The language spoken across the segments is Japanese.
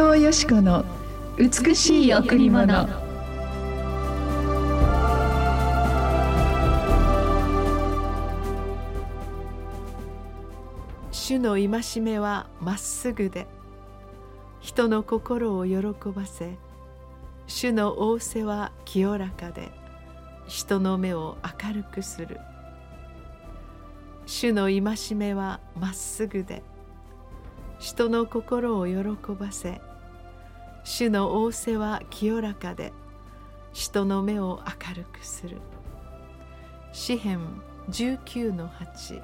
藤よしこの美しい贈り物。主の戒めはまっすぐで人の心を喜ばせ主の仰せは清らかで人の目を明るくする。主の戒めはまっすぐで人の心を喜ばせ主の仰せは清らかで人の目を明るくする。詩編19の8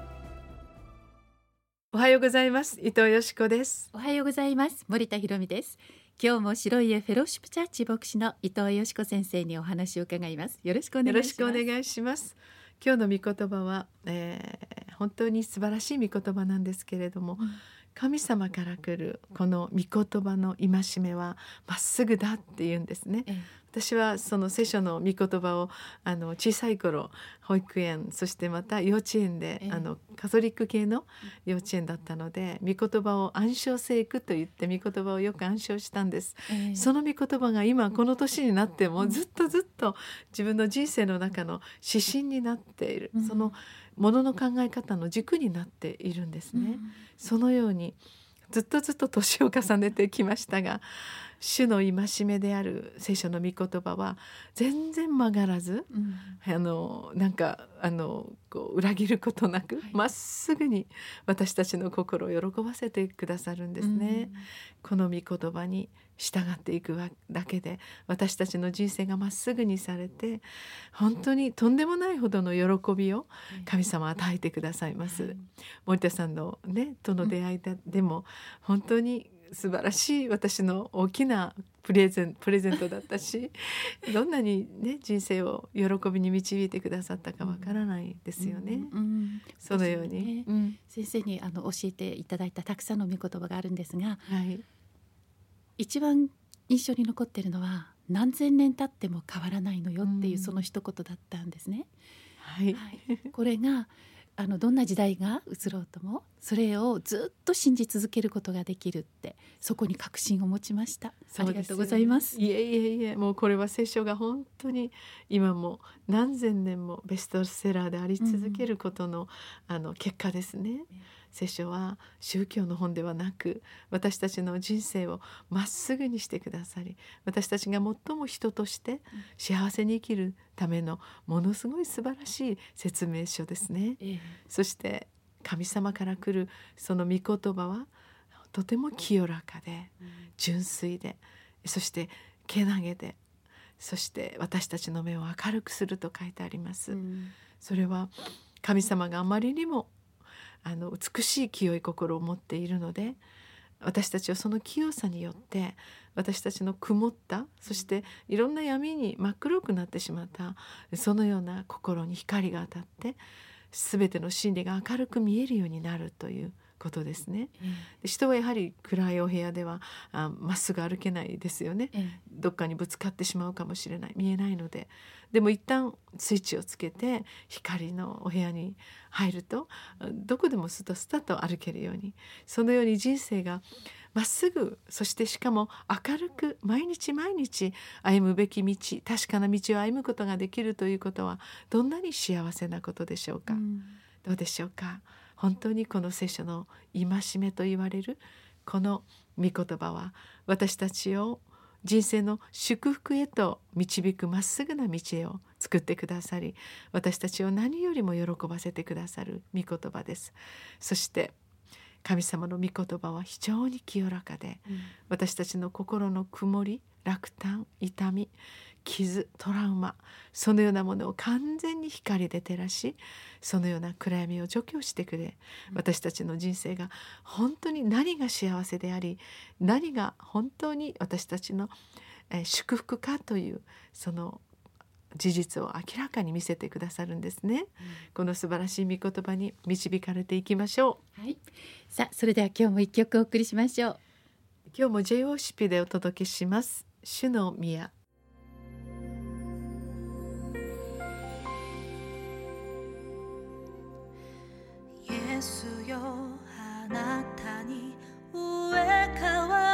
おはようございます。伊藤よしこです。おはようございます。森田博美です。今日も白い家フェローシップチャーチ牧師の伊藤よしこ先生にお話を伺います。よろしくお願いします。よろしくお願いします。今日の御言葉は、えー、本当に素晴らしい御言葉なんですけれども、うん神様から来るこの御言葉の戒めはまっすぐだって言うんですね。私はその聖書の御言葉をあの小さい頃保育園そしてまた幼稚園で、あのカトリック系の幼稚園だったので御言葉を暗唱聖句と言って御言葉をよく暗唱したんです、その御言葉が今この年になってもずっとずっと自分の人生の中の指針になっている、そのものの考え方の軸になっているんですね。そのようにずっとずっと年を重ねてきましたが主の戒めである聖書の御言葉は全然曲がらず、うん、あのなんかあのこう裏切ることなくま、はい、っすぐに私たちの心を喜ばせてくださるんですね。うん、この御言葉に従っていくだけで私たちの人生がまっすぐにされて本当にとんでもないほどの喜びを神様与えてくださいます。森田さんのねとの出会いでも本当に素晴らしい私の大きなプレゼンプレゼントだったし どんなにね人生を喜びに導いてくださったかわからないですよね。うんうん、そのように、ねうん、先生にあの教えていただいたたくさんの御言葉があるんですが、はい、一番印象に残っているのは何千年経っても変わらないのよっていうその一言だったんですね。はい、はい、これがあのどんな時代が移ろうともそれをずっと信じ続けることができるってそこに確信を持ちました。ありがとうございます。いえいえいえもうこれは聖書が本当に今も何千年もベストセラーであり続けることの、うん、あの結果ですね、聖書は宗教の本ではなく私たちの人生をまっすぐにしてくださり私たちが最も人として幸せに生きるためのものすごい素晴らしい説明書ですね。そして神様から来るその御言葉はとても清らかで純粋でそしてけなげでそして私たちの目を明るくすると書いてあります。それは神様があまりにもあの美しい清い心を持っているので私たちはその清さによって私たちの曇ったそしていろんな闇に真っ黒くなってしまったそのような心に光が当たって全ての真理が明るく見えるようになるということですね。で人はやはり暗いお部屋ではまっすぐ歩けないですよね。どっかにぶつかってしまうかもしれない。見えないので。でも一旦スイッチをつけて光のお部屋に入るとどこでもスタスタと歩けるように。そのように人生がまっすぐそしてしかも明るく毎日毎日歩むべき道確かな道を歩むことができるということはどんなに幸せなことでしょうか。うん、どうでしょうか本当にこの聖書の戒めと言われるこの御言葉は私たちを人生の祝福へと導くまっすぐな道へを作ってくださり私たちを何よりも喜ばせてくださる御言葉です。そして神様の御言葉は非常に清らかで、うん、私たちの心の曇り落胆痛み傷トラウマそのようなものを完全に光で照らしそのような暗闇を除去してくれ私たちの人生が本当に何が幸せであり何が本当に私たちの祝福かというその事実を明らかに見せてくださるんですね、うん、この素晴らしい御言葉に導かれていきましょう。はい。さあそれでは今日も一曲お送りしましょう。今日も JOCP でお届けします。主の宮よ。あなたに上から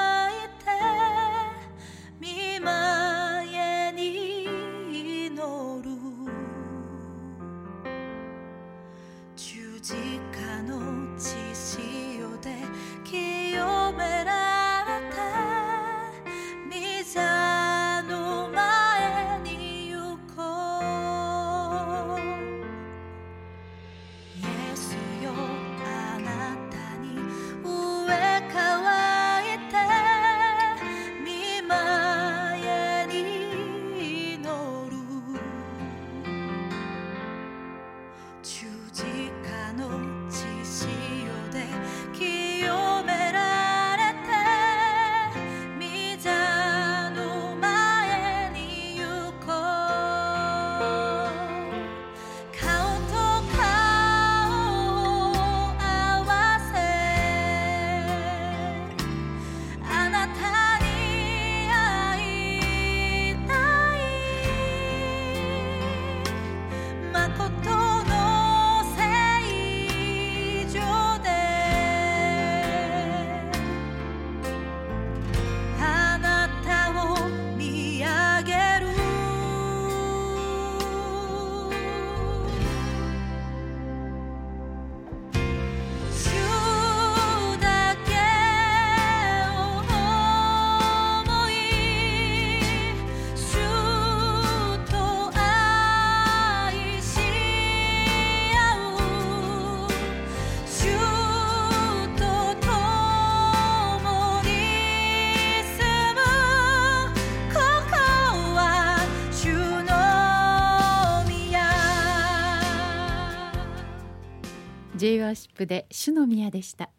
J ワーシップで主の宮でした、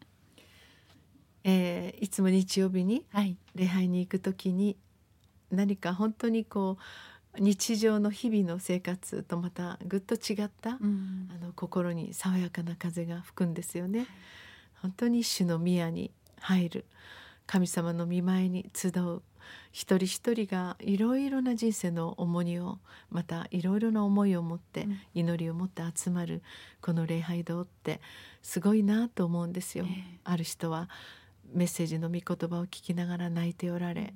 えーいつも日曜日にはい。礼拝に行く時に何か本当にこう日常の日々の生活とまたぐっと違った、うん。あの心に爽やかな風が吹くんですよね。本当に主の宮に入る神様の御前に集う一人一人がいろいろな人生の重荷をまたいろいろな思いを持って、うん。祈りを持って集まるこの礼拝堂ってすごいなと思うんですよ。ええ。ある人はメッセージの御言葉を聞きながら泣いておられ、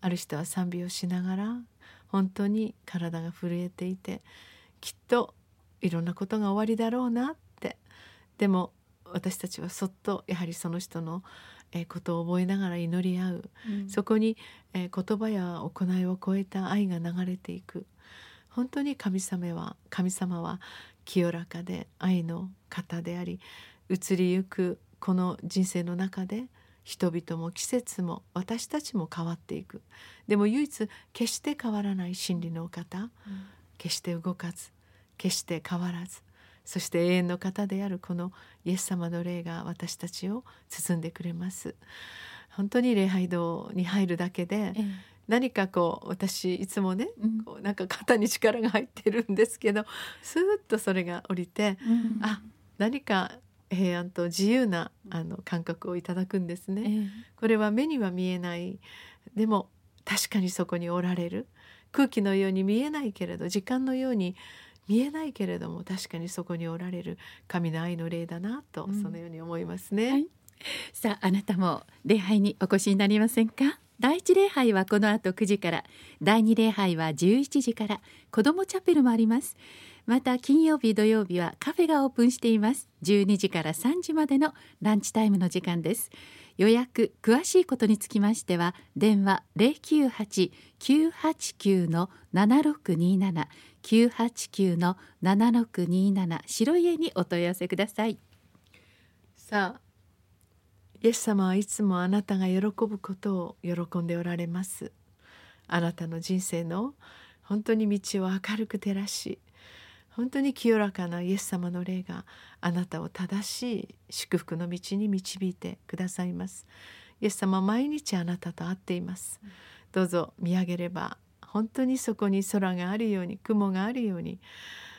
ある人は賛美をしながら本当に体が震えていてきっといろんなことが終わりだろうなって。でも私たちはそっとやはりその人のえーことを覚えながら祈り合う、うん。そこに、えー言葉や行いを超えた愛が流れていく。本当に神様は神様は清らかで愛の方であり移りゆくこの人生の中で人々も季節も私たちも変わっていく。でも唯一決して変わらない真理のお方。決して動かず決して変わらずそして永遠の方であるこのイエス様の霊が私たちを包んでくれます。本当に礼拝堂に入るだけでええ。何かこう私いつもねうん。こうなんか肩に力が入ってるんですけどスーッとそれが降りてうんあ何か平安と自由なあの感覚をいただくんですえね。え。これは目には見えない。でも確かにそこにおられる。空気のように見えないけれど時間のように見えないけれども確かにそこにおられる神の愛の霊だなと、うん、そのように思いますね、はい、さああなたも礼拝にお越しになりませんか？第一礼拝はこの後9時から第二礼拝は11時から子どもチャペルもあります。また金曜日土曜日はカフェがオープンしています。12時から3時までのランチタイムの時間です。予約詳しいことにつきましては電話098-989-7627 989-7627白家にお問い合わせください。さあイエス様はいつもあなたが喜ぶことを喜んでおられます。あなたの人生の本当に道を明るく照らし本当に清らかなイエス様の霊があなたを正しい祝福の道に導いてくださいます。イエス様毎日あなたと会っています。どうぞ見上げれば本当にそこに空があるように雲があるように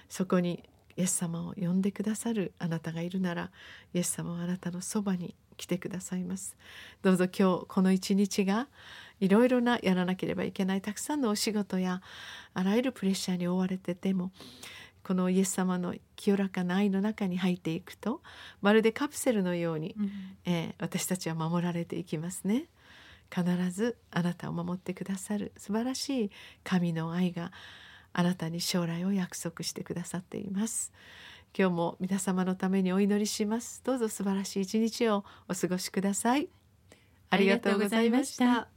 そこにイエス様を呼んでくださるあなたがいるならイエス様はあなたのそばに来てくださいます。どうぞ今日この一日がいろいろなやらなければいけないたくさんのお仕事やあらゆるプレッシャーに覆われててもこのイエス様の清らかな愛の中に入っていくとまるでカプセルのように、えー私たちは守られていきますね必ずあなたを守ってくださる。素晴らしい神の愛があなたに将来を約束してくださっています。今日も皆様のためにお祈りします。どうぞ素晴らしい一日をお過ごしください。ありがとうございました。